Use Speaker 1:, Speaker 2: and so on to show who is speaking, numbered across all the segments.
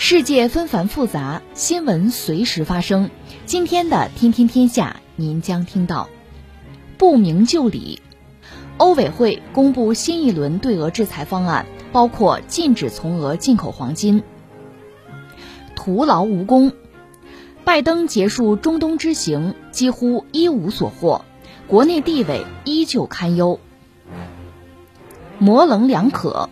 Speaker 1: 世界纷繁复杂，新闻随时发生。今天的《天天天下》，您将听到：不明就里，欧委会公布新一轮对俄制裁方案，包括禁止从俄进口黄金。徒劳无功，拜登结束中东之行几乎一无所获，国内地位依旧堪忧。模棱两可，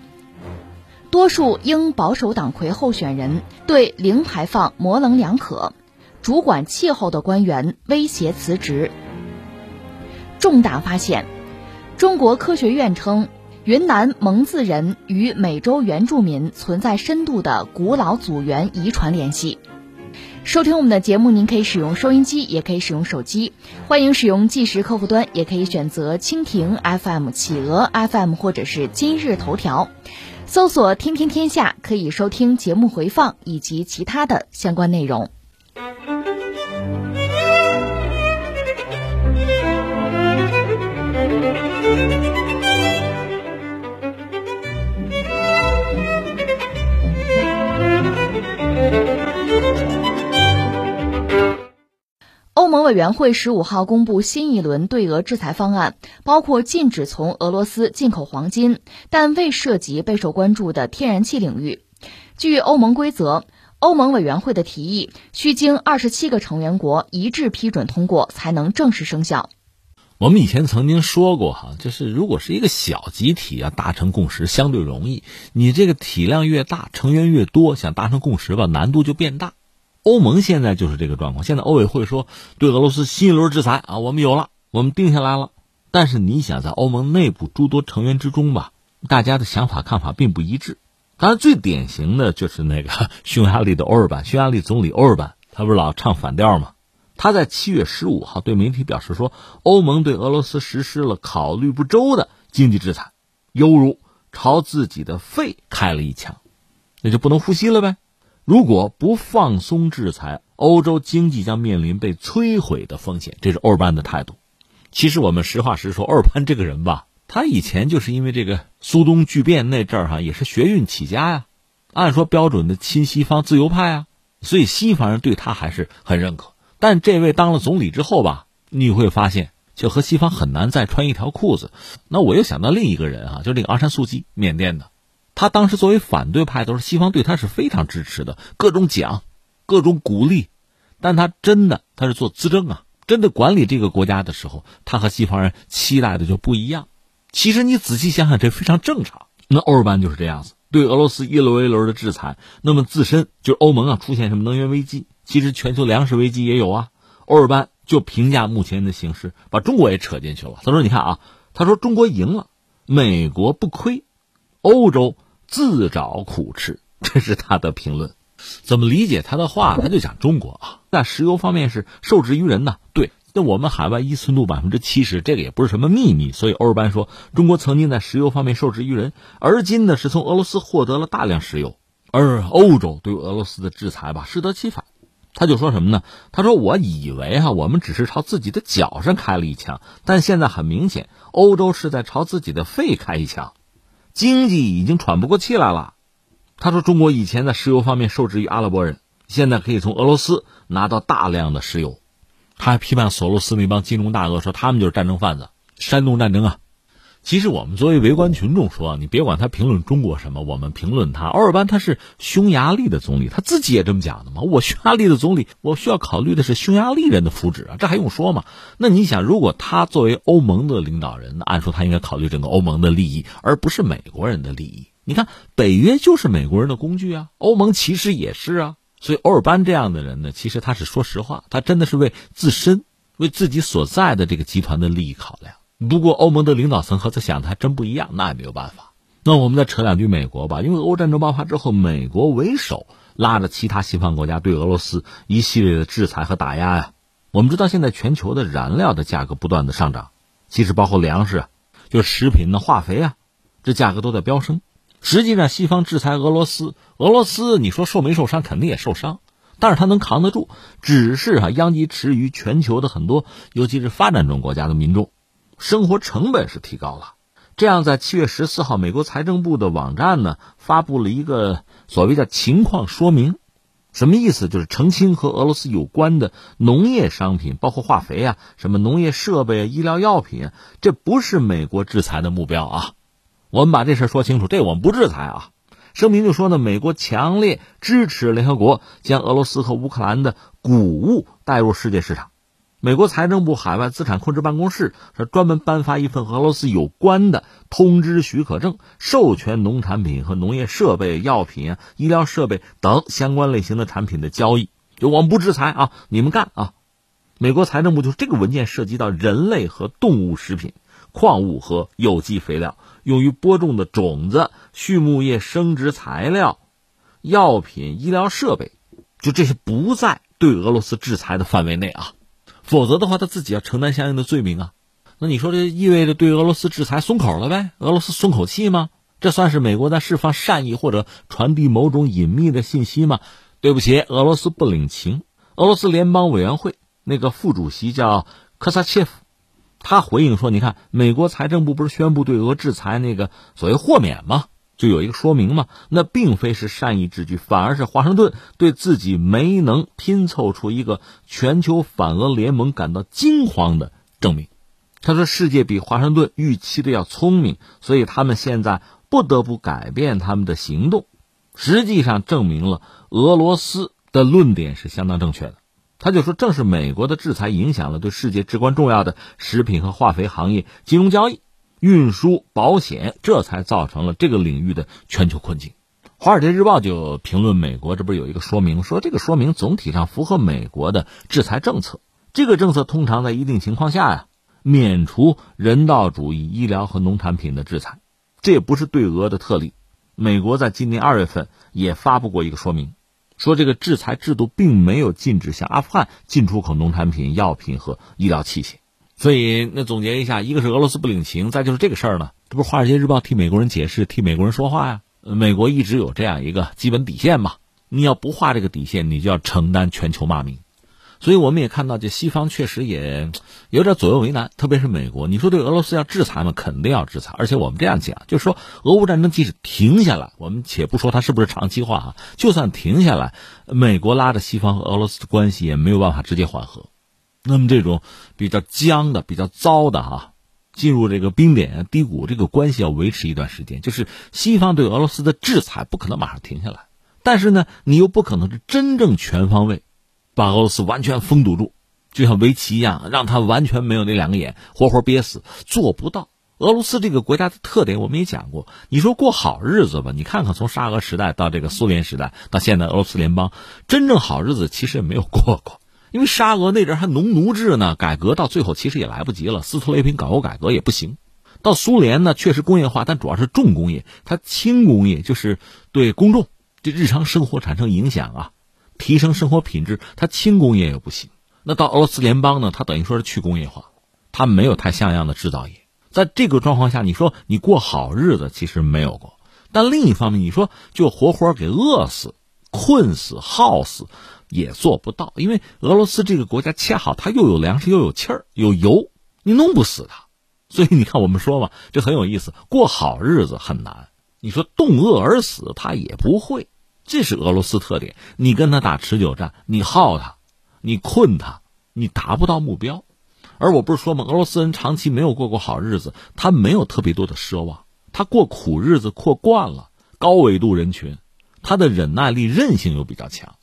Speaker 1: 多数英保守党魁候选人对零排放模棱两可。主管气候的官员威胁辞职。重大发现：中国科学院称，云南蒙自人与美洲原住民存在深度的古老祖源遗传联系。收听我们的节目，您可以使用收音机，也可以使用手机。欢迎使用即时客户端，也可以选择蜻蜓 FM、企鹅 FM 或者是今日头条，搜索“天天天下”，可以收听节目回放以及其他的相关内容。委员会十五号公布新一轮对俄制裁方案，包括禁止从俄罗斯进口黄金，但未涉及备受关注的天然气领域。据欧盟规则，欧盟委员会的提议需经二十七个成员国一致批准通过，才能正式生效。
Speaker 2: 我们以前曾经说过，哈，就是如果是一个小集体啊达成共识相对容易，你这个体量越大，成员越多，想达成共识吧，难度就变大。欧盟现在就是这个状况。现在欧委会说对俄罗斯新一轮制裁啊，我们有了，我们定下来了。但是你想在欧盟内部诸多成员之中吧，大家的想法看法并不一致。当然，最典型的就是那个匈牙利的欧尔班，匈牙利总理欧尔班，他不是老唱反调吗？他在七月十五号对媒体表示说，欧盟对俄罗斯实施了考虑不周的经济制裁，犹如朝自己的肺开了一枪，那就不能呼吸了呗。如果不放松制裁，欧洲经济将面临被摧毁的风险。这是欧尔班的态度。其实我们实话实说，欧尔班这个人吧，他以前就是因为这个苏东剧变那阵儿哈，也是学运起家呀，按说标准的亲西方自由派啊，所以西方人对他还是很认可。但这位当了总理之后吧，你会发现就和西方很难再穿一条裤子。那我又想到另一个人啊，就这个昂山素季，缅甸的。他当时作为反对派，都是西方对他是非常支持的，各种奖，各种鼓励。但他真的他是做资政啊，真的管理这个国家的时候，他和西方人期待的就不一样。其实你仔细想想，这非常正常。那欧尔班就是这样子，对俄罗斯一轮一轮的制裁，那么自身就是欧盟啊出现什么能源危机，其实全球粮食危机也有啊。欧尔班就评价目前的形势，把中国也扯进去了。他说：“你看啊，他说中国赢了，美国不亏，欧洲。”自找苦吃，这是他的评论。怎么理解他的话？他就讲中国啊，在石油方面是受制于人呐。对，那我们海外依存度百分之七十，这个也不是什么秘密。所以欧尔班说，中国曾经在石油方面受制于人，而今呢是从俄罗斯获得了大量石油，而欧洲对俄罗斯的制裁吧适得其反。他就说什么呢？他说：“我以为哈，我们只是朝自己的脚上开了一枪，但现在很明显，欧洲是在朝自己的肺开一枪。”经济已经喘不过气来了，他说：“中国以前在石油方面受制于阿拉伯人，现在可以从俄罗斯拿到大量的石油。”他还批判索罗斯那帮金融大鳄，说他们就是战争贩子，煽动战争啊。其实我们作为围观群众说，你别管他评论中国什么，我们评论他。奥尔班他是匈牙利的总理，他自己也这么讲的嘛。我匈牙利的总理，我需要考虑的是匈牙利人的福祉啊，这还用说吗？那你想，如果他作为欧盟的领导人，那按说他应该考虑整个欧盟的利益，而不是美国人的利益。你看，北约就是美国人的工具啊，欧盟其实也是啊。所以，欧尔班这样的人呢，其实他是说实话，他真的是为自身、为自己所在的这个集团的利益考量。不过，欧盟的领导层和他想的还真不一样，那也没有办法。那我们再扯两句美国吧，因为俄乌战争爆发之后，美国为首拉着其他西方国家对俄罗斯一系列的制裁和打压呀。我们知道现在全球的燃料的价格不断的上涨，其实包括粮食啊，就食品呢、化肥啊，这价格都在飙升。实际上，西方制裁俄罗斯，俄罗斯你说受没受伤？肯定也受伤，但是他能扛得住，只是哈殃及池鱼，全球的很多，尤其是发展中国家的民众，生活成本是提高了。这样，在七月十四号，美国财政部的网站呢发布了一个所谓的情况说明，什么意思？就是澄清和俄罗斯有关的农业商品，包括化肥啊、什么农业设备啊、医疗药品，这不是美国制裁的目标啊。我们把这事说清楚，这我们不制裁啊。声明就说呢，美国强烈支持联合国将俄罗斯和乌克兰的谷物带入世界市场。美国财政部海外资产控制办公室是专门颁发一份俄罗斯有关的通知许可证，授权农产品和农业设备、药品、医疗设备等相关类型的产品的交易。就我们不制裁啊，你们干啊。美国财政部就这个文件涉及到人类和动物食品、矿物和有机肥料。用于播种的种子、畜牧业生殖材料、药品、医疗设备，就这些不在对俄罗斯制裁的范围内啊，否则的话他自己要承担相应的罪名啊。那你说这意味着对俄罗斯制裁松口了呗？俄罗斯松口气吗？这算是美国在释放善意或者传递某种隐秘的信息吗？对不起，俄罗斯不领情。俄罗斯联邦委员会那个副主席叫科萨切夫。他回应说：“你看，美国财政部不是宣布对俄制裁那个所谓豁免吗？就有一个说明嘛。那并非是善意之举，反而是华盛顿对自己没能拼凑出一个全球反俄联盟感到惊慌的证明。”他说：“世界比华盛顿预期的要聪明，所以他们现在不得不改变他们的行动。”实际上证明了俄罗斯的论点是相当正确的。他就说，正是美国的制裁影响了对世界至关重要的食品和化肥行业、金融交易、运输、保险，这才造成了这个领域的全球困境。华尔街日报就评论美国，这不是有一个说明，说这个说明总体上符合美国的制裁政策。这个政策通常在一定情况下呀，免除人道主义、医疗和农产品的制裁。这也不是对俄的特例，美国在今年二月份也发布过一个说明。说这个制裁制度并没有禁止向阿富汗进出口农产品、药品和医疗器械，所以那总结一下，一个是俄罗斯不领情，再就是这个事儿呢，这不是《华尔街日报》替美国人解释、替美国人说话呀？美国一直有这样一个基本底线嘛，你要不画这个底线，你就要承担全球骂名。所以我们也看到，这西方确实也有点左右为难，特别是美国。你说对俄罗斯要制裁吗？肯定要制裁。而且我们这样讲，就是说，俄乌战争即使停下来，我们且不说它是不是长期化啊，就算停下来，美国拉着西方和俄罗斯的关系也没有办法直接缓和。那么这种比较僵的、比较糟的哈，进入这个冰点啊低谷，这个关系要维持一段时间。就是西方对俄罗斯的制裁不可能马上停下来，但是呢，你又不可能是真正全方位。把俄罗斯完全封堵住，就像围棋一样，让他完全没有那两个眼，活活憋死，做不到。俄罗斯这个国家的特点我们也讲过，你说过好日子吧，你看看从沙俄时代到这个苏联时代到现在俄罗斯联邦，真正好日子其实也没有过过。因为沙俄那阵还农奴制呢，改革到最后其实也来不及了。斯托雷平搞过改革也不行。到苏联呢，确实工业化，但主要是重工业，它轻工业就是对公众这日常生活产生影响啊。提升生活品质，它轻工业又不行。那到俄罗斯联邦呢？它等于说是去工业化，它没有太像样的制造业。在这个状况下，你说你过好日子其实没有过。但另一方面，你说就活活给饿死、困死、耗死，也做不到。因为俄罗斯这个国家恰好它又有粮食又有气儿有油，你弄不死它。所以你看，我们说嘛，这很有意思。过好日子很难，你说冻饿而死，他也不会。这是俄罗斯特点，你跟他打持久战，你耗他，你困他，你达不到目标。而我不是说吗？俄罗斯人长期没有过过好日子，他没有特别多的奢望，他过苦日子过惯了，高纬度人群，他的忍耐力、韧性又比较强。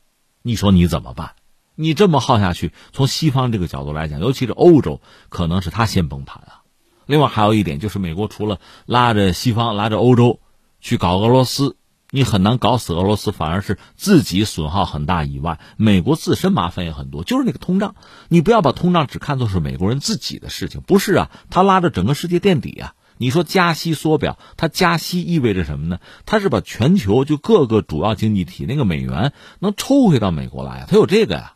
Speaker 2: 你说你怎么办？你这么耗下去，从西方这个角度来讲，尤其是欧洲，可能是他先崩盘啊。另外还有一点就是，美国除了拉着西方、拉着欧洲去搞俄罗斯。你很难搞死俄罗斯，反而是自己损耗很大以外，美国自身麻烦也很多。就是那个通胀，你不要把通胀只看作是美国人自己的事情，不是啊，他拉着整个世界垫底啊。你说加息缩表，它加息意味着什么呢？它是把全球就各个主要经济体那个美元能抽回到美国来，它有这个呀。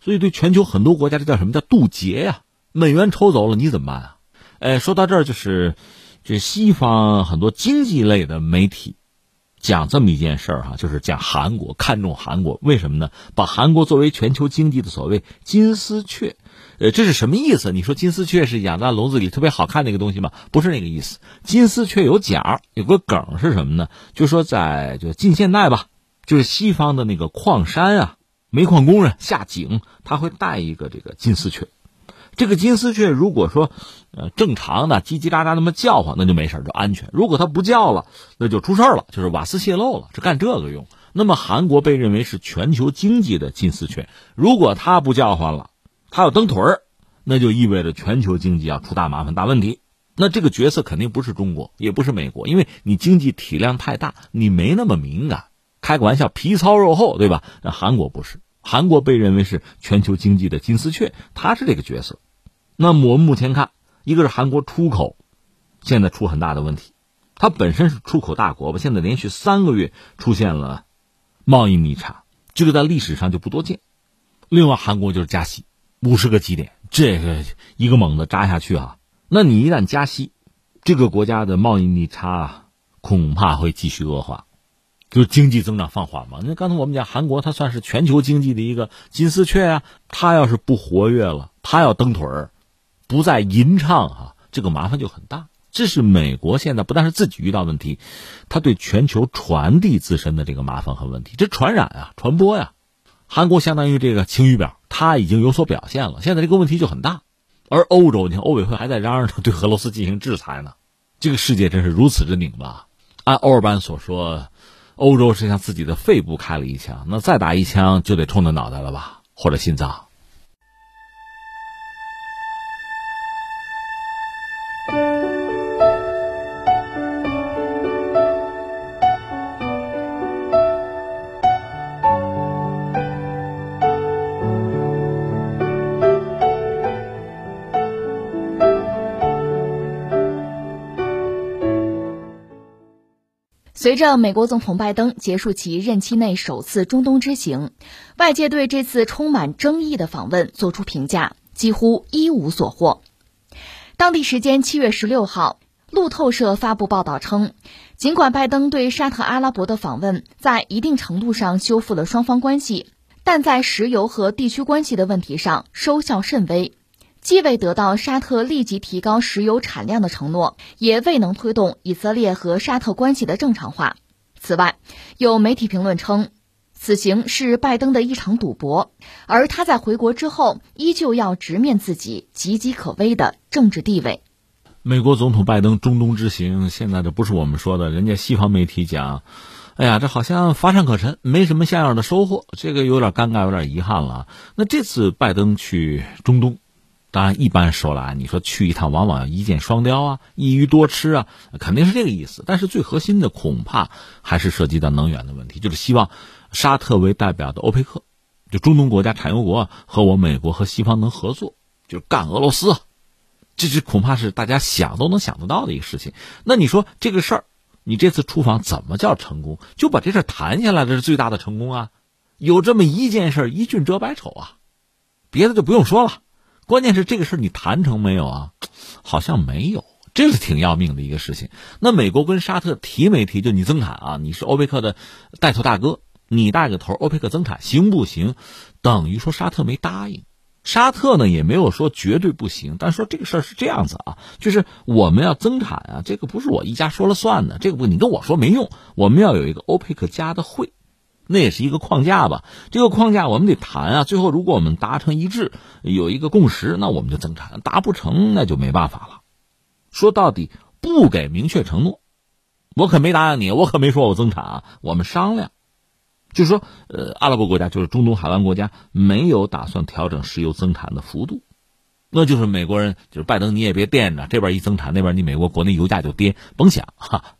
Speaker 2: 所以对全球很多国家，这叫什么叫渡劫呀？美元抽走了，你怎么办啊？哎，说到这儿，就是这西方很多经济类的媒体讲这么一件事儿哈，就是讲韩国看重韩国，为什么呢？把韩国作为全球经济的所谓金丝雀，呃，这是什么意思？你说金丝雀是养在笼子里特别好看那个东西吗？不是那个意思。金丝雀有讲，有个梗是什么呢？就说在就近现代吧，就是西方的那个矿山啊，煤矿工人下井，他会带一个这个金丝雀。这个金丝雀如果说，呃，正常的叽叽喳喳那么叫唤，那就没事就安全。如果它不叫了，那就出事了，就是瓦斯泄漏了，是干这个用。那么韩国被认为是全球经济的金丝雀，如果它不叫唤了，它要蹬腿儿，那就意味着全球经济要出大麻烦、大问题。那这个角色肯定不是中国，也不是美国，因为你经济体量太大，你没那么敏感。开个玩笑，皮糙肉厚，对吧？那韩国不是。韩国被认为是全球经济的金丝雀，它是这个角色。那么我们目前看，一个是韩国出口现在出很大的问题，它本身是出口大国吧，现在连续三个月出现了贸易逆差，这个在历史上就不多见。另外，韩国就是加息五十个基点，这个一个猛子扎下去啊，那你一旦加息，这个国家的贸易逆差恐怕会继续恶化。就经济增长放缓嘛？那刚才我们讲韩国，它算是全球经济的一个金丝雀啊。它要是不活跃了，它要蹬腿儿，不再吟唱哈，这个麻烦就很大。这是美国现在不但是自己遇到问题，它对全球传递自身的这个麻烦和问题，这传染啊，传播呀。韩国相当于这个晴雨表，它已经有所表现了，现在这个问题就很大。而欧洲，你看欧委会还在嚷嚷着对俄罗斯进行制裁呢。这个世界真是如此之拧巴。按欧尔班所说。欧洲是向自己的肺部开了一枪，那再打一枪就得冲他脑袋了吧，或者心脏。
Speaker 1: 随着美国总统拜登结束其任期内首次中东之行，外界对这次充满争议的访问作出评价，几乎一无所获。当地时间七月十六号，路透社发布报道称，尽管拜登对沙特阿拉伯的访问在一定程度上修复了双方关系，但在石油和地区关系的问题上收效甚微。既未得到沙特立即提高石油产量的承诺，也未能推动以色列和沙特关系的正常化。此外，有媒体评论称，此行是拜登的一场赌博，而他在回国之后依旧要直面自己岌岌可危的政治地位。
Speaker 2: 美国总统拜登中东之行，现在这不是我们说的，人家西方媒体讲，哎呀，这好像乏善可陈，没什么像样的收获，这个有点尴尬，有点遗憾了。那这次拜登去中东。当然，一般说来，你说去一趟，往往要一箭双雕啊，一鱼多吃啊，肯定是这个意思。但是最核心的恐怕还是涉及到能源的问题，就是希望沙特为代表的欧佩克，就中东国家产油国和我美国和西方能合作，就是干俄罗斯。这是恐怕是大家想都能想得到的一个事情。那你说这个事儿，你这次出访怎么叫成功？就把这事谈下来，这是最大的成功啊！有这么一件事，一俊遮百丑啊，别的就不用说了。关键是这个事你谈成没有啊？好像没有，这是挺要命的一个事情。那美国跟沙特提没提？就你增产啊？你是欧佩克的带头大哥，你带个头，欧佩克增产行不行？等于说沙特没答应，沙特呢也没有说绝对不行，但说这个事儿是这样子啊，就是我们要增产啊，这个不是我一家说了算的，这个不你跟我说没用，我们要有一个欧佩克加的会。那也是一个框架吧，这个框架我们得谈啊。最后如果我们达成一致，有一个共识，那我们就增产；达不成，那就没办法了。说到底，不给明确承诺，我可没答应你，我可没说我增产啊。我们商量，就是说，呃，阿拉伯国家就是中东海湾国家没有打算调整石油增产的幅度，那就是美国人就是拜登，你也别惦着这边一增产，那边你美国国内油价就跌，甭想哈。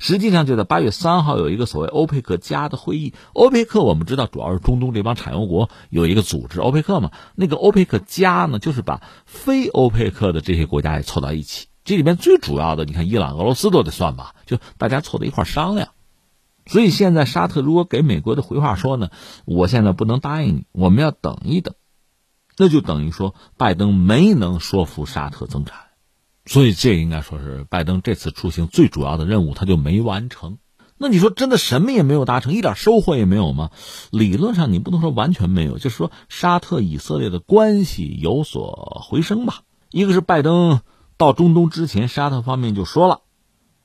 Speaker 2: 实际上就在八月三号有一个所谓欧佩克加的会议。欧佩克我们知道主要是中东这帮产油国有一个组织欧佩克嘛。那个欧佩克加呢，就是把非欧佩克的这些国家也凑到一起。这里面最主要的，你看伊朗、俄罗斯都得算吧，就大家凑在一块商量。所以现在沙特如果给美国的回话说呢，我现在不能答应你，我们要等一等，那就等于说拜登没能说服沙特增产，所以这应该说是拜登这次出行最主要的任务，他就没完成。那你说真的什么也没有达成，一点收获也没有吗？理论上你不能说完全没有，就是说沙特以色列的关系有所回升吧。一个是拜登到中东之前，沙特方面就说了，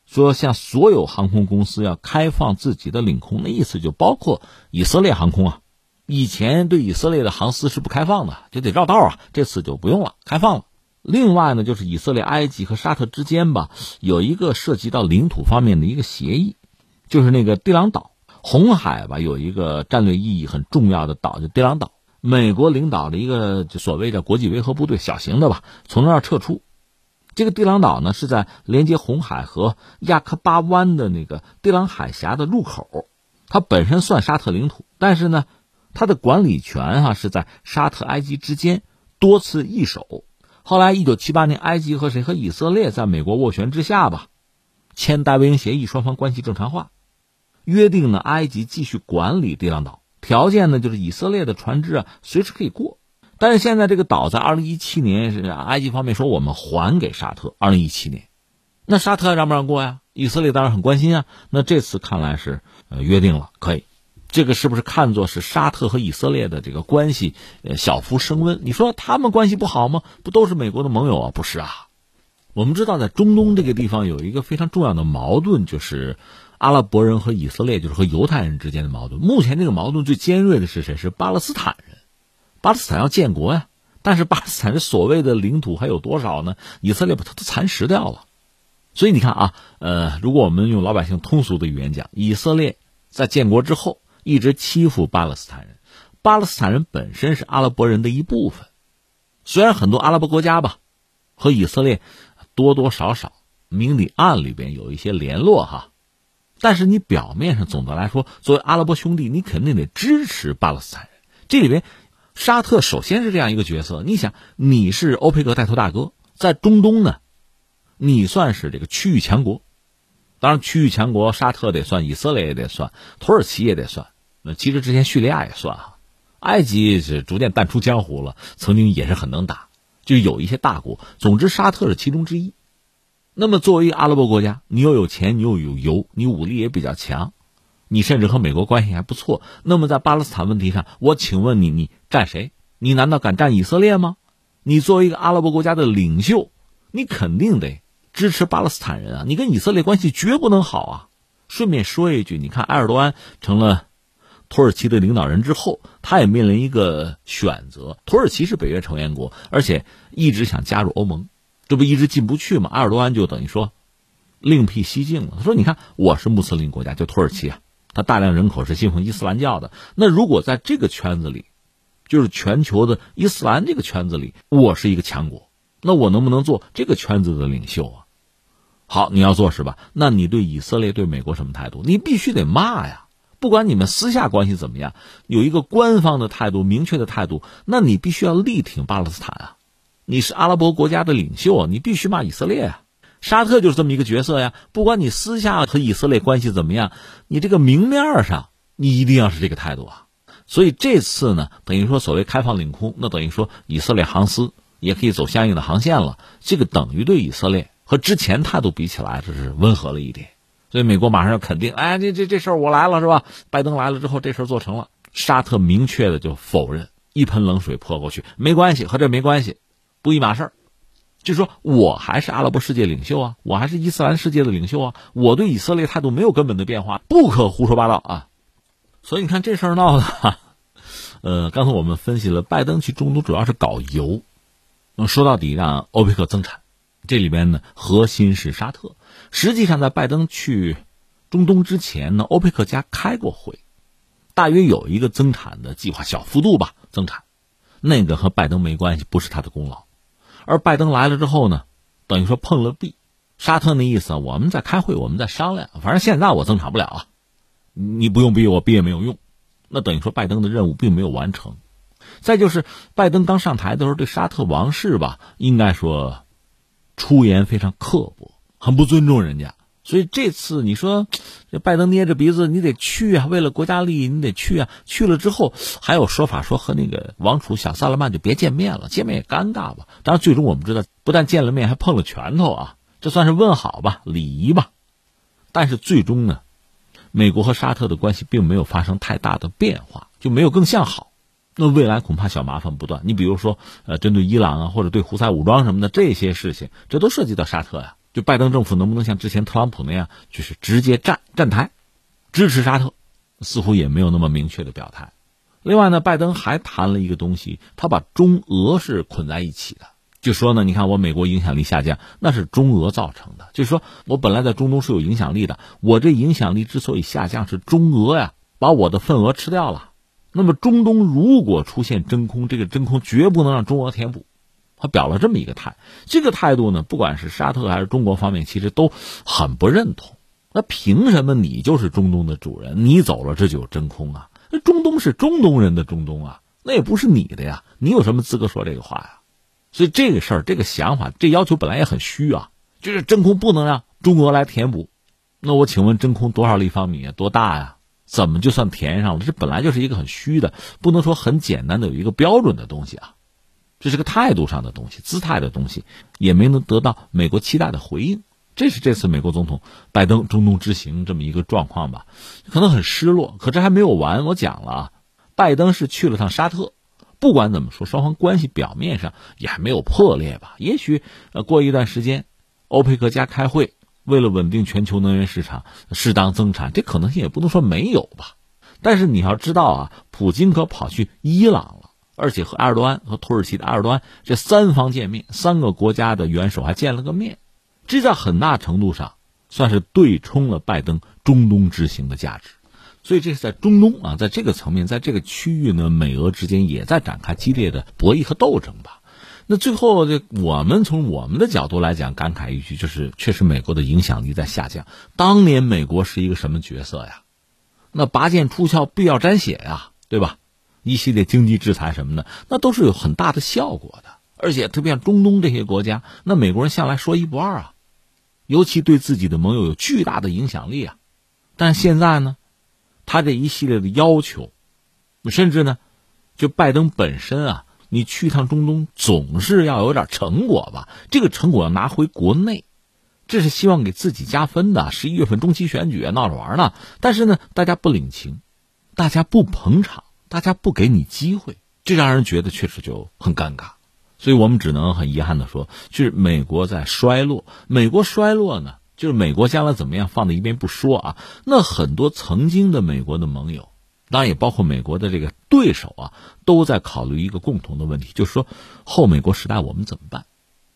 Speaker 2: 说向所有航空公司要开放自己的领空，那意思就包括以色列航空啊。以前对以色列的航司是不开放的，就得绕道啊。这次就不用了，开放了。另外呢，就是以色列、埃及和沙特之间吧，有一个涉及到领土方面的一个协议，就是那个地朗岛，红海吧，有一个战略意义很重要的岛，就地朗岛。美国领导的一个所谓的国际维和部队，小型的吧，从那儿撤出。这个地朗岛呢，是在连接红海和亚克巴湾的那个地朗海峡的入口，它本身算沙特领土，但是呢。它的管理权哈是在沙特、埃及之间多次易手。后来，一九七八年，埃及和谁和以色列在美国斡旋之下吧，签戴维营协议，双方关系正常化，约定呢，埃及继续管理地朗岛，条件呢就是以色列的船只啊随时可以过。但是现在这个岛在二零一七年是埃及方面说我们还给沙特，二零一七年，那沙特让不让过呀？以色列当然很关心啊。那这次看来是呃约定了可以。这个是不是看作是沙特和以色列的这个关系呃小幅升温？你说他们关系不好吗？不都是美国的盟友啊？不是啊。我们知道，在中东这个地方有一个非常重要的矛盾，就是阿拉伯人和以色列，就是和犹太人之间的矛盾。目前这个矛盾最尖锐的是谁？是巴勒斯坦人。巴勒斯坦要建国呀，但是巴勒斯坦这所谓的领土还有多少呢？以色列把它都蚕食掉了。所以你看啊，呃，如果我们用老百姓通俗的语言讲，以色列在建国之后。一直欺负巴勒斯坦人，巴勒斯坦人本身是阿拉伯人的一部分，虽然很多阿拉伯国家吧，和以色列多多少少明里暗里边有一些联络哈，但是你表面上总的来说，作为阿拉伯兄弟，你肯定得支持巴勒斯坦人。这里边，沙特首先是这样一个角色，你想你是欧佩克带头大哥，在中东呢，你算是这个区域强国，当然区域强国沙特得算，以色列也得算，土耳其也得算。那其实之前叙利亚也算哈，埃及是逐渐淡出江湖了，曾经也是很能打，就有一些大国。总之，沙特是其中之一。那么，作为一个阿拉伯国家，你又有钱，你又有油，你武力也比较强，你甚至和美国关系还不错。那么，在巴勒斯坦问题上，我请问你，你站谁？你难道敢站以色列吗？你作为一个阿拉伯国家的领袖，你肯定得支持巴勒斯坦人啊！你跟以色列关系绝不能好啊！顺便说一句，你看埃尔多安成了。土耳其的领导人之后，他也面临一个选择。土耳其是北约成员国，而且一直想加入欧盟，这不一直进不去吗？埃尔多安就等于说另辟蹊径了。他说：“你看，我是穆斯林国家，就土耳其啊，他大量人口是信奉伊斯兰教的。那如果在这个圈子里，就是全球的伊斯兰这个圈子里，我是一个强国，那我能不能做这个圈子的领袖啊？好，你要做是吧？那你对以色列、对美国什么态度？你必须得骂呀！”不管你们私下关系怎么样，有一个官方的态度、明确的态度，那你必须要力挺巴勒斯坦啊！你是阿拉伯国家的领袖啊，你必须骂以色列啊！沙特就是这么一个角色呀。不管你私下和以色列关系怎么样，你这个明面上你一定要是这个态度啊！所以这次呢，等于说所谓开放领空，那等于说以色列航司也可以走相应的航线了。这个等于对以色列和之前态度比起来，这是温和了一点。所以美国马上要肯定，哎，这这这事儿我来了是吧？拜登来了之后，这事儿做成了。沙特明确的就否认，一盆冷水泼过去，没关系，和这没关系，不一码事儿。就说我还是阿拉伯世界领袖啊，我还是伊斯兰世界的领袖啊，我对以色列态度没有根本的变化，不可胡说八道啊。所以你看这事儿闹的，呃，刚才我们分析了，拜登去中东主要是搞油，说到底让欧佩克增产，这里边呢核心是沙特。实际上，在拜登去中东之前呢，欧佩克家开过会，大约有一个增产的计划，小幅度吧增产，那个和拜登没关系，不是他的功劳。而拜登来了之后呢，等于说碰了壁，沙特那意思，我们在开会，我们在商量，反正现在我增产不了啊，你不用逼我，逼也没有用。那等于说拜登的任务并没有完成。再就是拜登刚上台的时候，对沙特王室吧，应该说出言非常刻薄。很不尊重人家，所以这次你说，这拜登捏着鼻子，你得去啊，为了国家利益，你得去啊。去了之后，还有说法说和那个王储小萨勒曼就别见面了，见面也尴尬吧。当然，最终我们知道，不但见了面，还碰了拳头啊，这算是问好吧，礼仪吧。但是最终呢，美国和沙特的关系并没有发生太大的变化，就没有更向好。那未来恐怕小麻烦不断。你比如说，呃，针对伊朗啊，或者对胡塞武装什么的这些事情，这都涉及到沙特呀。就拜登政府能不能像之前特朗普那样，就是直接站站台，支持沙特，似乎也没有那么明确的表态。另外呢，拜登还谈了一个东西，他把中俄是捆在一起的，就说呢，你看我美国影响力下降，那是中俄造成的。就是说我本来在中东是有影响力的，我这影响力之所以下降，是中俄呀把我的份额吃掉了。那么中东如果出现真空，这个真空绝不能让中俄填补。他表了这么一个态，这个态度呢，不管是沙特还是中国方面，其实都很不认同。那凭什么你就是中东的主人，你走了这就有真空啊？那中东是中东人的中东啊，那也不是你的呀，你有什么资格说这个话呀？所以这个事儿，这个想法，这要求本来也很虚啊，就是真空不能让中国来填补。那我请问，真空多少立方米啊？多大呀？怎么就算填上了？这本来就是一个很虚的，不能说很简单的有一个标准的东西啊。这是个态度上的东西，姿态的东西，也没能得到美国期待的回应。这是这次美国总统拜登中东之行这么一个状况吧？可能很失落。可这还没有完，我讲了啊，拜登是去了趟沙特。不管怎么说，双方关系表面上也还没有破裂吧？也许呃，过一段时间，欧佩克加开会，为了稳定全球能源市场，适当增产，这可能性也不能说没有吧。但是你要知道啊，普京可跑去伊朗了。而且和埃尔多安和土耳其的埃尔多安这三方见面，三个国家的元首还见了个面，这在很大程度上算是对冲了拜登中东之行的价值。所以这是在中东啊，在这个层面，在这个区域呢，美俄之间也在展开激烈的博弈和斗争吧。那最后，这我们从我们的角度来讲，感慨一句，就是确实美国的影响力在下降。当年美国是一个什么角色呀？那拔剑出鞘，必要沾血呀，对吧？一系列经济制裁什么的，那都是有很大的效果的。而且特别像中东这些国家，那美国人向来说一不二啊，尤其对自己的盟友有巨大的影响力啊。但现在呢，他这一系列的要求，甚至呢，就拜登本身啊，你去一趟中东总是要有点成果吧？这个成果要拿回国内，这是希望给自己加分的。十一月份中期选举闹着玩呢，但是呢，大家不领情，大家不捧场。大家不给你机会，这让人觉得确实就很尴尬，所以我们只能很遗憾的说，就是美国在衰落。美国衰落呢，就是美国将来怎么样放在一边不说啊，那很多曾经的美国的盟友，当然也包括美国的这个对手啊，都在考虑一个共同的问题，就是说后美国时代我们怎么办？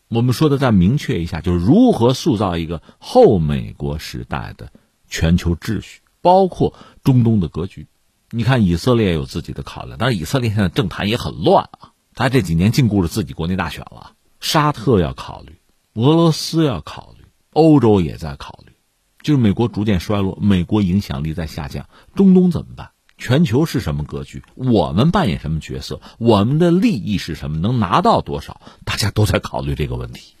Speaker 2: 我们说的再明确一下，就是如何塑造一个后美国时代的全球秩序，包括中东的格局。你看，以色列有自己的考量，但是以色列现在政坛也很乱啊。他这几年禁锢着自己国内大选了。沙特要考虑，俄罗斯要考虑，欧洲也在考虑。就是美国逐渐衰落，美国影响力在下降，中东怎么办？全球是什么格局？我们扮演什么角色？我们的利益是什么？能拿到多少？大家都在考虑这个问题。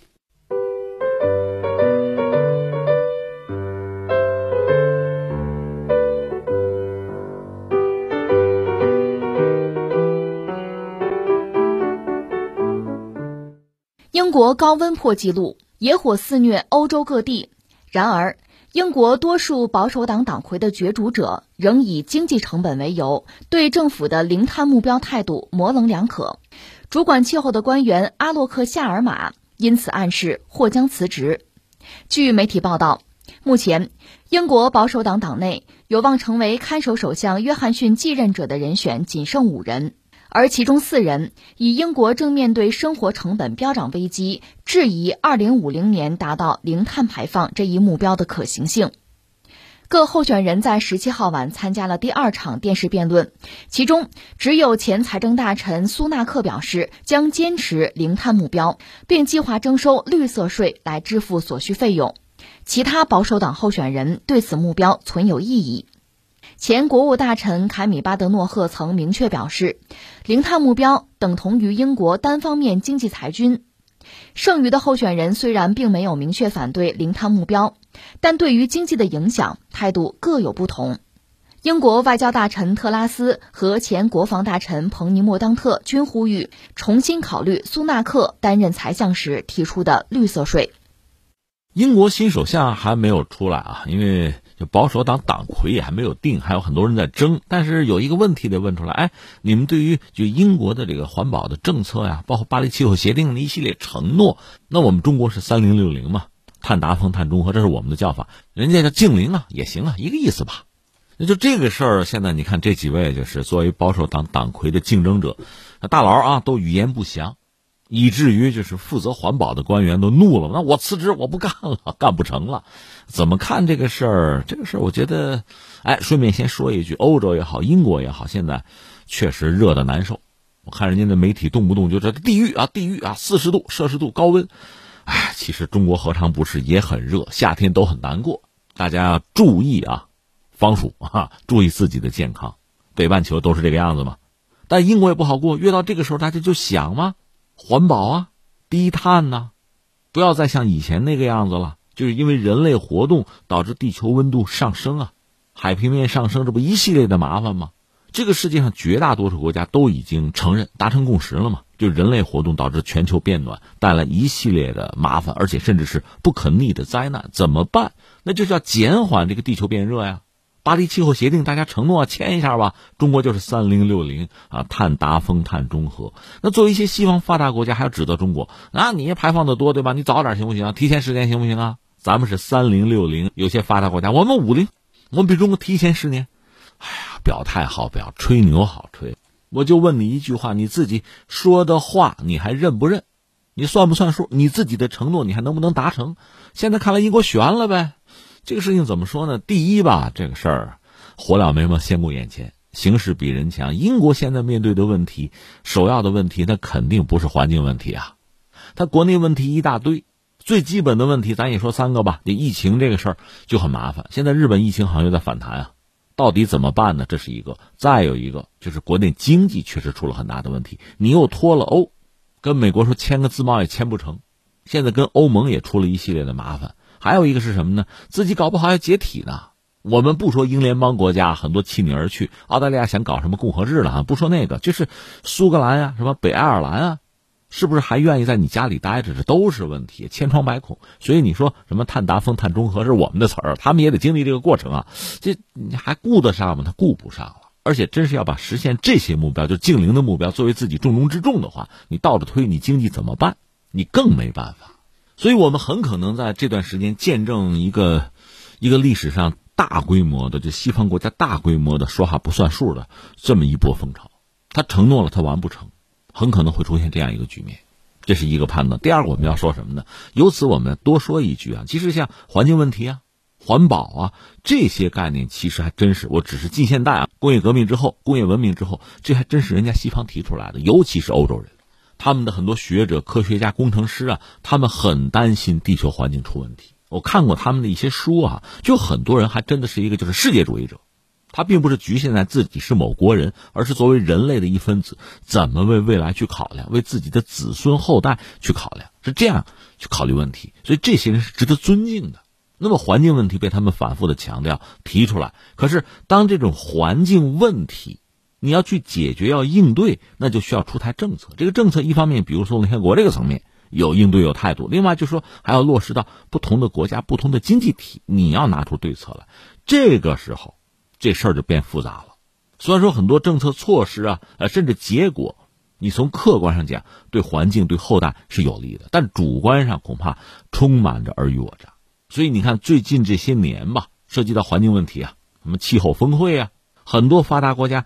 Speaker 1: 英国高温破纪录，野火肆虐欧洲各地。然而，英国多数保守党党魁的角逐者仍以经济成本为由，对政府的零碳目标态度模棱两可。主管气候的官员阿洛克夏尔马因此暗示或将辞职。据媒体报道，目前英国保守党党内有望成为看守首相约翰逊继任者的人选仅剩五人。而其中四人以英国正面对生活成本飙涨危机，质疑2050年达到零碳排放这一目标的可行性。各候选人在17号晚参加了第二场电视辩论，其中只有前财政大臣苏纳克表示将坚持零碳目标，并计划征收绿色税来支付所需费用。其他保守党候选人对此目标存有异议。前国务大臣凯米巴德诺赫曾明确表示，零碳目标等同于英国单方面经济裁军。剩余的候选人虽然并没有明确反对零碳目标，但对于经济的影响态度各有不同。英国外交大臣特拉斯和前国防大臣彭尼莫当特均呼吁重新考虑苏纳克担任财相时提出的绿色税。
Speaker 2: 英国新首相还没有出来啊，因为就保守党党魁也还没有定，还有很多人在争。但是有一个问题得问出来：哎，你们对于就英国的这个环保的政策呀，包括巴黎气候协定的一系列承诺，那我们中国是三零六零嘛，碳达峰、碳中和，这是我们的叫法，人家叫净零啊，也行啊，一个意思吧。那就这个事儿，现在你看这几位就是作为保守党党魁的竞争者，大佬啊都语言不详，以至于就是负责环保的官员都怒了，那我辞职，我不干了，干不成了。怎么看这个事儿？这个事儿，我觉得，哎，顺便先说一句，欧洲也好，英国也好，现在确实热的难受。我看人家的媒体动不动就这地狱啊，地狱啊，四十度摄氏度高温。哎，其实中国何尝不是也很热？夏天都很难过，大家要注意啊。防暑啊，注意自己的健康。北半球都是这个样子嘛，但英国也不好过。越到这个时候，大家就想嘛，环保啊，低碳呐，不要再像以前那个样子了。就是因为人类活动导致地球温度上升啊，海平面上升，这不一系列的麻烦吗？这个世界上绝大多数国家都已经承认、达成共识了嘛？就人类活动导致全球变暖，带来一系列的麻烦，而且甚至是不可逆的灾难，怎么办？那就是要减缓这个地球变热呀。巴黎气候协定，大家承诺签一下吧。中国就是三零六零啊，碳达峰、碳中和。那作为一些西方发达国家，还要指责中国，那你排放的多对吧？你早点行不行？提前十年行不行啊？咱们是三零六零，有些发达国家我们五零，我们比中国提前十年。哎呀，表态好表，吹牛好吹。我就问你一句话，你自己说的话你还认不认？你算不算数？你自己的承诺你还能不能达成？现在看来英国悬了呗。这个事情怎么说呢？第一吧，这个事儿，火燎眉毛先过眼前，形势比人强。英国现在面对的问题，首要的问题，那肯定不是环境问题啊，它国内问题一大堆。最基本的问题，咱也说三个吧。这疫情这个事儿就很麻烦，现在日本疫情好像又在反弹啊，到底怎么办呢？这是一个。再有一个就是国内经济确实出了很大的问题，你又脱了欧，跟美国说签个自贸也签不成，现在跟欧盟也出了一系列的麻烦。还有一个是什么呢？自己搞不好要解体呢。我们不说英联邦国家很多弃你而去，澳大利亚想搞什么共和制了啊？不说那个，就是苏格兰啊，什么北爱尔兰啊，是不是还愿意在你家里待着？这都是问题，千疮百孔。所以你说什么碳达峰、碳中和是我们的词儿，他们也得经历这个过程啊。这你还顾得上吗？他顾不上了。而且真是要把实现这些目标，就净零的目标作为自己重中之重的话，你倒着推，你经济怎么办？你更没办法。所以我们很可能在这段时间见证一个，一个历史上大规模的，就西方国家大规模的说话不算数的这么一波风潮。他承诺了，他完不成，很可能会出现这样一个局面。这是一个判断。第二个，我们要说什么呢？由此我们多说一句啊，其实像环境问题啊、环保啊这些概念，其实还真是，我只是近现代啊，工业革命之后、工业文明之后，这还真是人家西方提出来的，尤其是欧洲人。他们的很多学者、科学家、工程师啊，他们很担心地球环境出问题。我看过他们的一些书啊，就很多人还真的是一个就是世界主义者，他并不是局限在自己是某国人，而是作为人类的一分子，怎么为未来去考量，为自己的子孙后代去考量，是这样去考虑问题。所以这些人是值得尊敬的。那么环境问题被他们反复的强调提出来，可是当这种环境问题。你要去解决，要应对，那就需要出台政策。这个政策一方面，比如说联合国这个层面有应对有态度；另外就说还要落实到不同的国家、不同的经济体，你要拿出对策来。这个时候，这事儿就变复杂了。虽然说很多政策措施啊，呃，甚至结果，你从客观上讲对环境、对后代是有利的，但主观上恐怕充满着尔虞我诈。所以你看，最近这些年吧，涉及到环境问题啊，什么气候峰会啊，很多发达国家。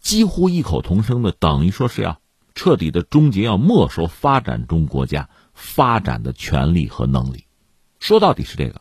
Speaker 2: 几乎异口同声的，等于说是要彻底的终结，要没收发展中国家发展的权利和能力。说到底是这个，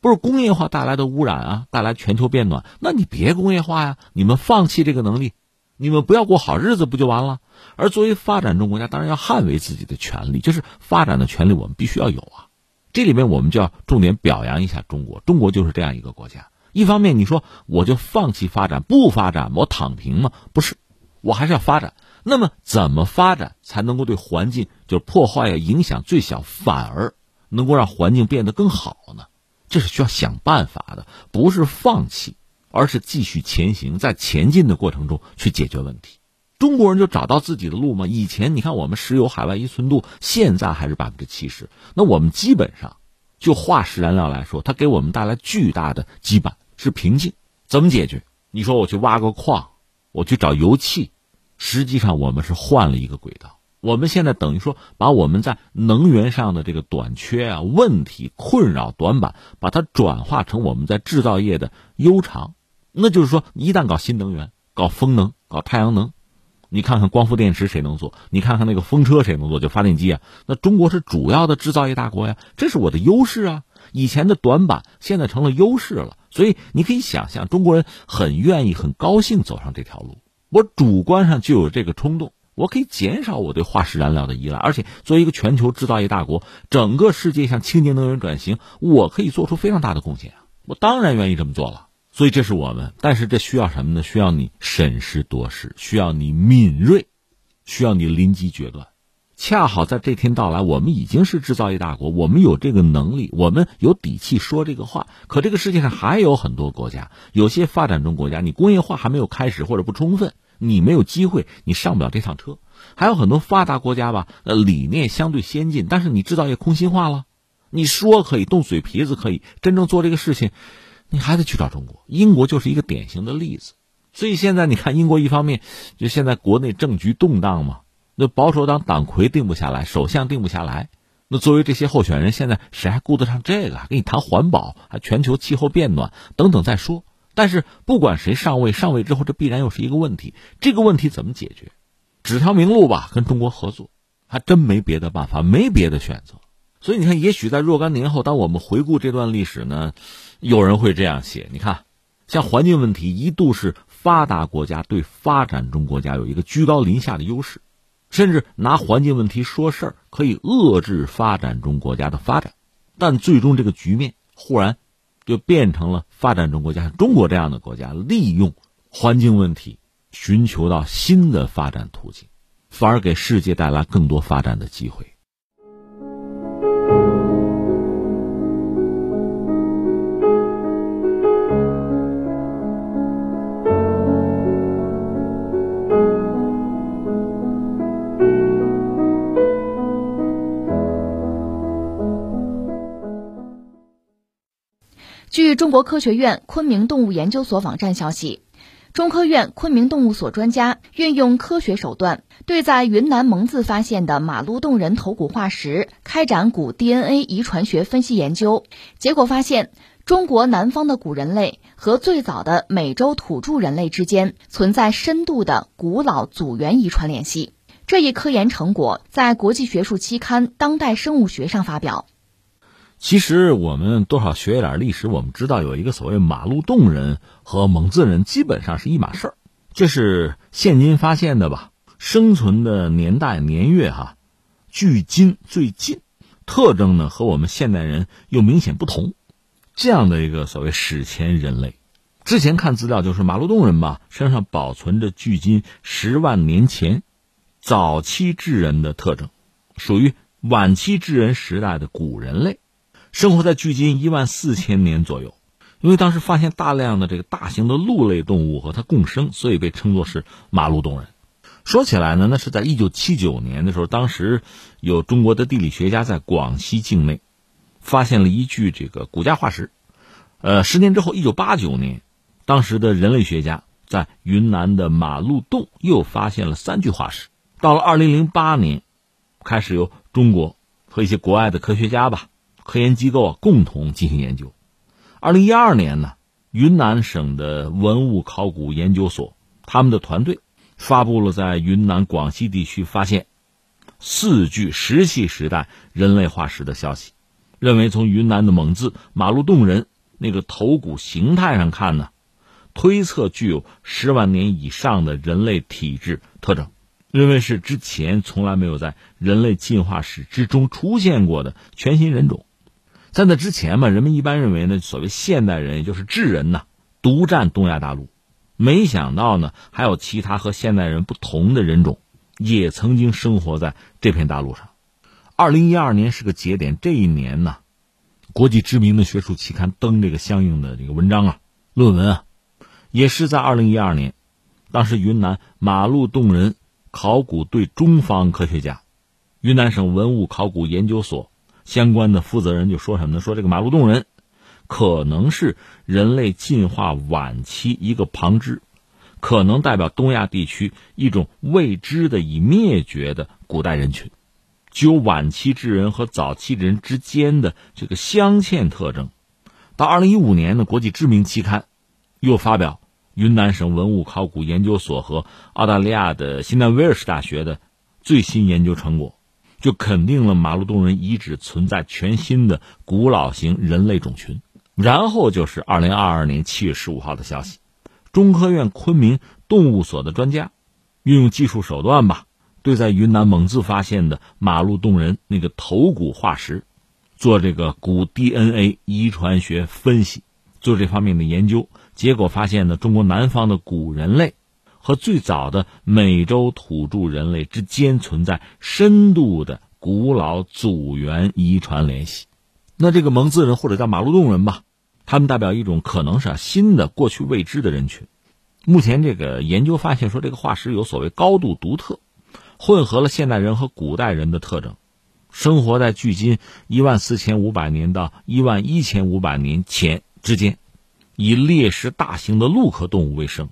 Speaker 2: 不是工业化带来的污染啊，带来全球变暖。那你别工业化呀，你们放弃这个能力，你们不要过好日子不就完了？而作为发展中国家，当然要捍卫自己的权利，就是发展的权利，我们必须要有啊。这里面我们就要重点表扬一下中国，中国就是这样一个国家。一方面，你说我就放弃发展，不发展，我躺平吗？不是，我还是要发展。那么，怎么发展才能够对环境就是破坏呀影响最小，反而能够让环境变得更好呢？这是需要想办法的，不是放弃，而是继续前行，在前进的过程中去解决问题。中国人就找到自己的路吗？以前你看我们石油海外依存度现在还是百分之七十，那我们基本上就化石燃料来说，它给我们带来巨大的羁绊，是瓶颈。怎么解决？你说我去挖个矿，我去找油气，实际上我们是换了一个轨道。我们现在等于说把我们在能源上的这个短缺啊、问题、困扰、短板，把它转化成我们在制造业的悠长。那就是说，一旦搞新能源、搞风能、搞太阳能。你看看光伏电池谁能做？你看看那个风车谁能做？就发电机啊，那中国是主要的制造业大国呀，这是我的优势啊。以前的短板现在成了优势了，所以你可以想象，中国人很愿意、很高兴走上这条路。我主观上就有这个冲动，我可以减少我对化石燃料的依赖，而且作为一个全球制造业大国，整个世界向清洁能源转型，我可以做出非常大的贡献啊！我当然愿意这么做了。所以这是我们，但是这需要什么呢？需要你审时度势，需要你敏锐，需要你临机决断。恰好在这天到来，我们已经是制造业大国，我们有这个能力，我们有底气说这个话。可这个世界上还有很多国家，有些发展中国家，你工业化还没有开始或者不充分，你没有机会，你上不了这趟车。还有很多发达国家吧，呃，理念相对先进，但是你制造业空心化了，你说可以动嘴皮子可以，真正做这个事情。你还得去找中国，英国就是一个典型的例子。所以现在你看，英国一方面就现在国内政局动荡嘛，那保守党党魁定不下来，首相定不下来。那作为这些候选人，现在谁还顾得上这个？跟你谈环保，还全球气候变暖等等再说。但是不管谁上位，上位之后这必然又是一个问题。这个问题怎么解决？指条明路吧，跟中国合作，还真没别的办法，没别的选择。所以你看，也许在若干年后，当我们回顾这段历史呢？有人会这样写，你看，像环境问题一度是发达国家对发展中国家有一个居高临下的优势，甚至拿环境问题说事儿可以遏制发展中国家的发展，但最终这个局面忽然就变成了发展中国家像中国这样的国家利用环境问题寻求到新的发展途径，反而给世界带来更多发展的机会。
Speaker 1: 据中国科学院昆明动物研究所网站消息，中科院昆明动物所专家运用科学手段，对在云南蒙自发现的马鹿洞人头骨化石开展骨 DNA 遗传学分析研究。结果发现，中国南方的古人类和最早的美洲土著人类之间存在深度的古老祖源遗传联系。这一科研成果在国际学术期刊《当代生物学》上发表。
Speaker 2: 其实我们多少学一点历史，我们知道有一个所谓马路洞人和蒙自人基本上是一码事儿，这是现今发现的吧？生存的年代年月哈，距今最近，特征呢和我们现代人又明显不同，这样的一个所谓史前人类，之前看资料就是马路洞人吧，身上保存着距今十万年前早期智人的特征，属于晚期智人时代的古人类。生活在距今一万四千年左右，因为当时发现大量的这个大型的鹿类动物和它共生，所以被称作是马路洞人。说起来呢，那是在一九七九年的时候，当时有中国的地理学家在广西境内发现了一具这个骨架化石。呃，十年之后，一九八九年，当时的人类学家在云南的马路洞又发现了三具化石。到了二零零八年，开始由中国和一些国外的科学家吧。科研机构啊，共同进行研究。二零一二年呢，云南省的文物考古研究所他们的团队发布了在云南广西地区发现四具石器时代人类化石的消息，认为从云南的蒙自马路洞人那个头骨形态上看呢，推测具有十万年以上的人类体质特征。认为是之前从来没有在人类进化史之中出现过的全新人种。在那之前嘛，人们一般认为呢，所谓现代人也就是智人呐，独占东亚大陆。没想到呢，还有其他和现代人不同的人种，也曾经生活在这片大陆上。二零一二年是个节点，这一年呢，国际知名的学术期刊登这个相应的这个文章啊、论文啊，也是在二零一二年，当时云南马路洞人考古队中方科学家，云南省文物考古研究所相关的负责人就说什么呢？说这个马路洞人可能是人类进化晚期一个旁支。可能代表东亚地区一种未知的已灭绝的古代人群，具有晚期智人和早期人之间的这个镶嵌特征。到二零一五年的国际知名期刊又发表云南省文物考古研究所和澳大利亚的新南威尔士大学的最新研究成果，就肯定了马路洞人遗址存在全新的古老型人类种群。然后就是二零二二年七月十五号的消息。中科院昆明动物所的专家，运用技术手段吧，对在云南蒙自发现的马路洞人那个头骨化石，做这个骨 DNA 遗传学分析，做这方面的研究。结果发现呢，中国南方的古人类和最早的美洲土著人类之间存在深度的古老祖源遗传联系。那这个蒙自人或者叫马路洞人吧。他们代表一种可能是新的、过去未知的人群。目前这个研究发现说，这个化石有所谓高度独特，混合了现代人和古代人的特征，生活在距今一万四千五百年到一万一千五百年前之间，以猎食大型的陆科动物为生。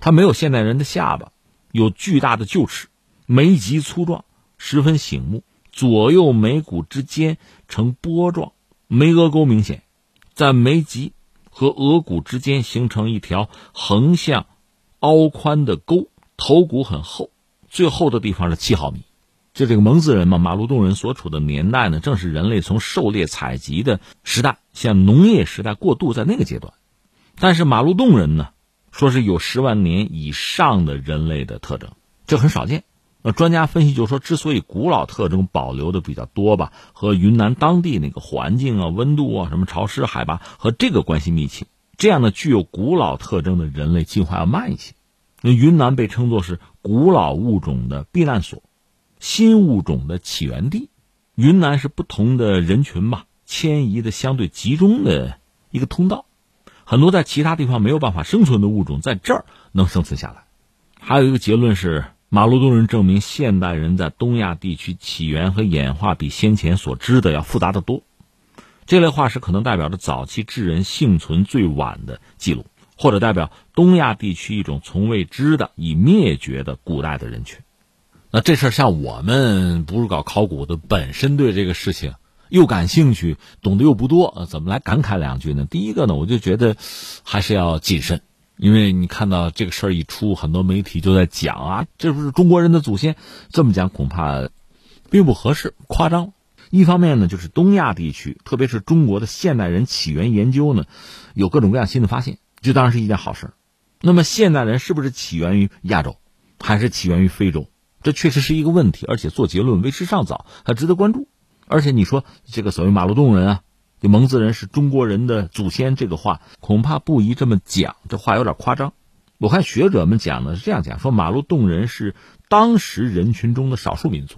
Speaker 2: 它没有现代人的下巴，有巨大的臼齿，眉脊粗壮，十分醒目，左右眉骨之间呈波状，眉额沟明显。在眉脊和额骨之间形成一条横向凹宽的沟，头骨很厚，最厚的地方是七毫米。就这个蒙自人嘛，马路洞人所处的年代呢，正是人类从狩猎采集的时代向农业时代过渡在那个阶段。但是马路洞人呢，说是有十万年以上的人类的特征，这很少见。那专家分析就说，之所以古老特征保留的比较多吧，和云南当地那个环境啊、温度啊、什么潮湿、海拔和这个关系密切。这样的具有古老特征的人类进化要慢一些。那云南被称作是古老物种的避难所，新物种的起源地。云南是不同的人群吧迁移的相对集中的一个通道，很多在其他地方没有办法生存的物种在这儿能生存下来。还有一个结论是。马路洞人证明，现代人在东亚地区起源和演化比先前所知的要复杂的多。这类化石可能代表着早期智人幸存最晚的记录，或者代表东亚地区一种从未知的已灭绝的古代的人群。那这事像我们不是搞考古的，本身对这个事情又感兴趣，懂得又不多，怎么来感慨两句呢？第一个呢，我就觉得还是要谨慎。因为你看到这个事儿一出，很多媒体就在讲啊，这不是中国人的祖先，这么讲恐怕并不合适，夸张。一方面呢，就是东亚地区，特别是中国的现代人起源研究呢，有各种各样新的发现，这当然是一件好事。那么现代人是不是起源于亚洲，还是起源于非洲？这确实是一个问题，而且做结论为时尚早，还值得关注。而且你说这个所谓马路洞人啊。就蒙自人是中国人的祖先，这个话恐怕不宜这么讲，这话有点夸张。我看学者们讲的是这样讲：说马路洞人是当时人群中的少数民族，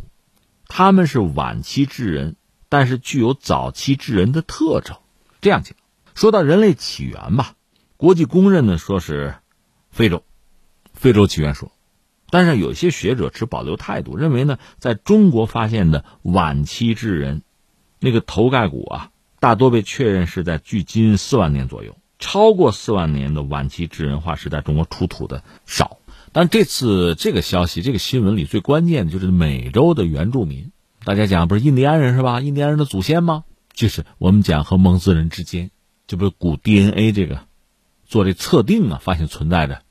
Speaker 2: 他们是晚期智人，但是具有早期智人的特征。这样讲，说到人类起源吧，国际公认的说是非洲，非洲起源说，但是有些学者持保留态度，认为呢，在中国发现的晚期智人，那个头盖骨啊。大多被确认是在距今四万年左右，超过四万年的晚期智人化石在中国出土的少。但这次这个消息，这个新闻里最关键的就是美洲的原住民。大家讲不是印第安人是吧？印第安人的祖先吗？就是我们讲和蒙自人之间，这不是古 DNA 这个做这测定啊，发现存在着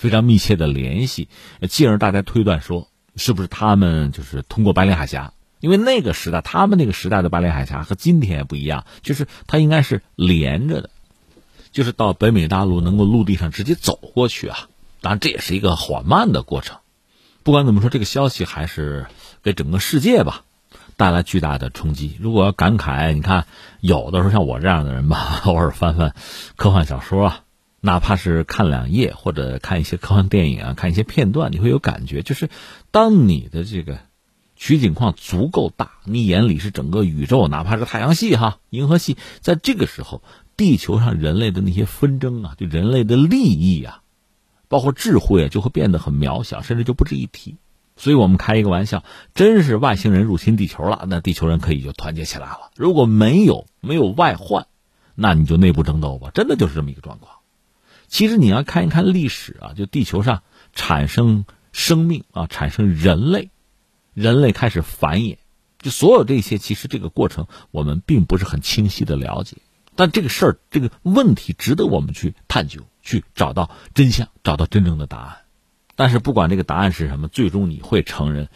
Speaker 2: 非常密切的联系，进而大家推断说，是不是他们就是通过白令海峡？因为那个时代，他们那个时代的白令海峡和今天也不一样，就是它应该是连着的，就是到北美大陆能够陆地上直接走过去啊。当然，这也是一个缓慢的过程。不管怎么说，这个消息还是给整个世界吧带来巨大的冲击。如果要感慨，你看，有的时候像我这样的人吧，偶尔翻翻科幻小说啊，哪怕是看两页或者看一些科幻电影啊，看一些片段，你会有感觉，就是当你的这个。取景框足够大，你眼里是整个宇宙，哪怕是太阳系哈、银河系，在这个时候，地球上人类的那些纷争啊，就人类的利益啊，包括智慧啊，就会变得很渺小，甚至就不值一提。所以我们开一个玩笑，真是外星人入侵地球了，那地球人可以就团结起来了。如果没有没有外患，那你就内部争斗吧，真的就是这么一个状况。其实你要看一看历史啊，就地球上产生生命啊，产生人类，人类开始繁衍，就所有这些，其实这个过程我们并不是很清晰的了解。但这个事儿，这个问题值得我们去探究，去找到真相，找到真正的答案。但是不管这个答案是什么，最终你会承认，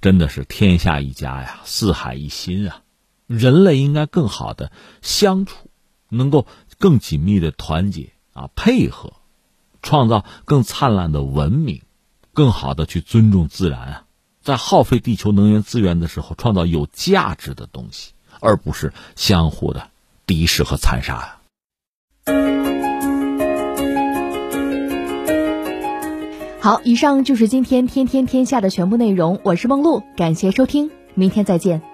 Speaker 2: 真的是天下一家呀，四海一心啊！人类应该更好的相处，能够更紧密的团结啊，配合，创造更灿烂的文明，更好的去尊重自然啊，在耗费地球能源资源的时候，创造有价值的东西，而不是相互的敌视和残杀呀。
Speaker 1: 好，以上就是今天天天天下的全部内容。我是梦露，感谢收听，明天再见。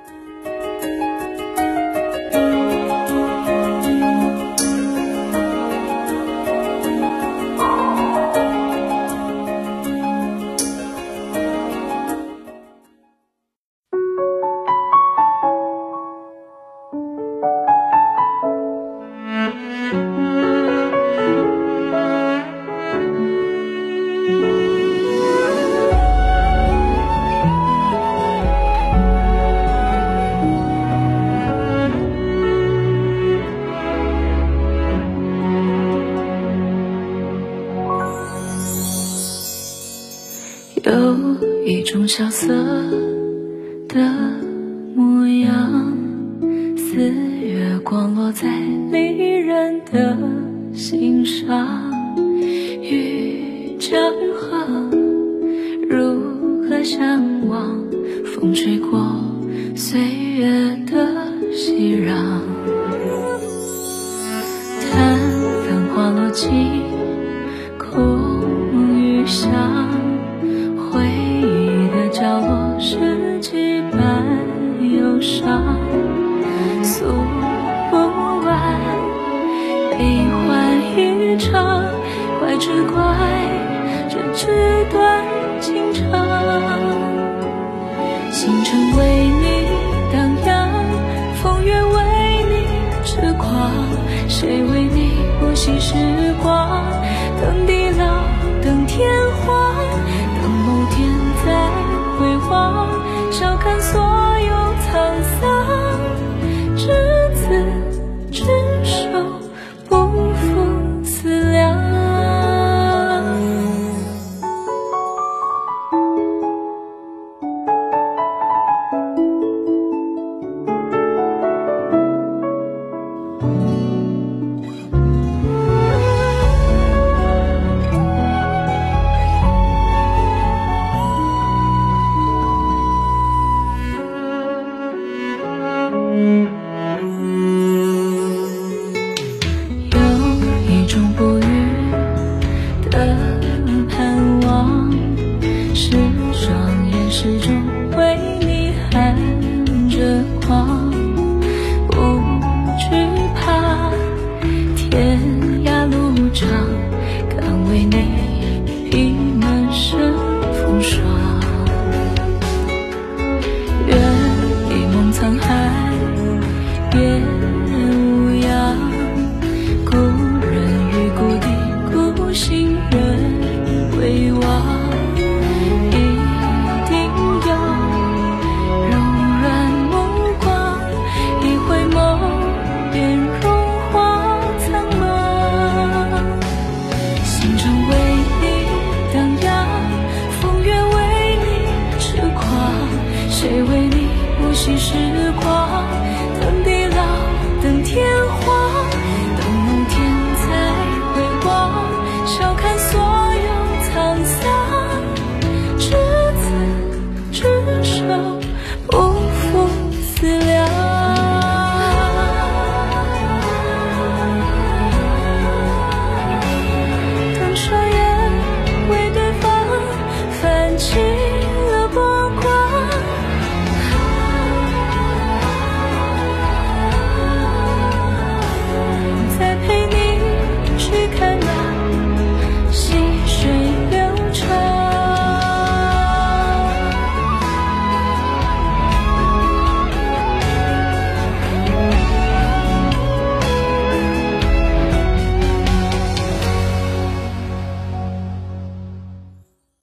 Speaker 3: 只怪这纸短情长。星辰为你荡漾，风月为你痴狂，谁为你不惜时